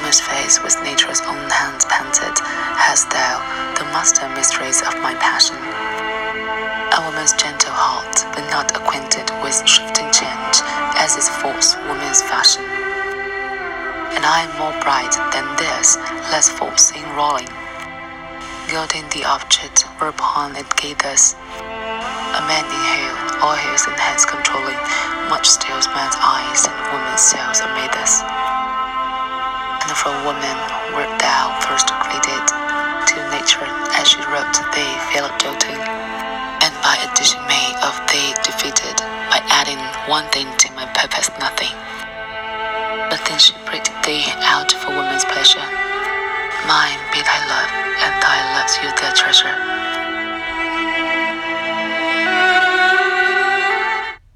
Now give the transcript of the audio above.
mysteries with nature's own hands painted, hast thou the master mysteries of my passion. A woman's gentle heart, but not acquainted with shifting change, as is false woman's fashion. And I am more bright than this, less false in rolling, gilding the object whereupon it gathers. A man inhale, all his and hands controlling, much steals man's eyes and woman's cells amid us. From woman wert thou first created, to nature as she wrote to thee fell doting, and by addition made of thee defeated, by adding one thing to my purpose nothing. But then she breathed thee out for woman's pleasure. Mine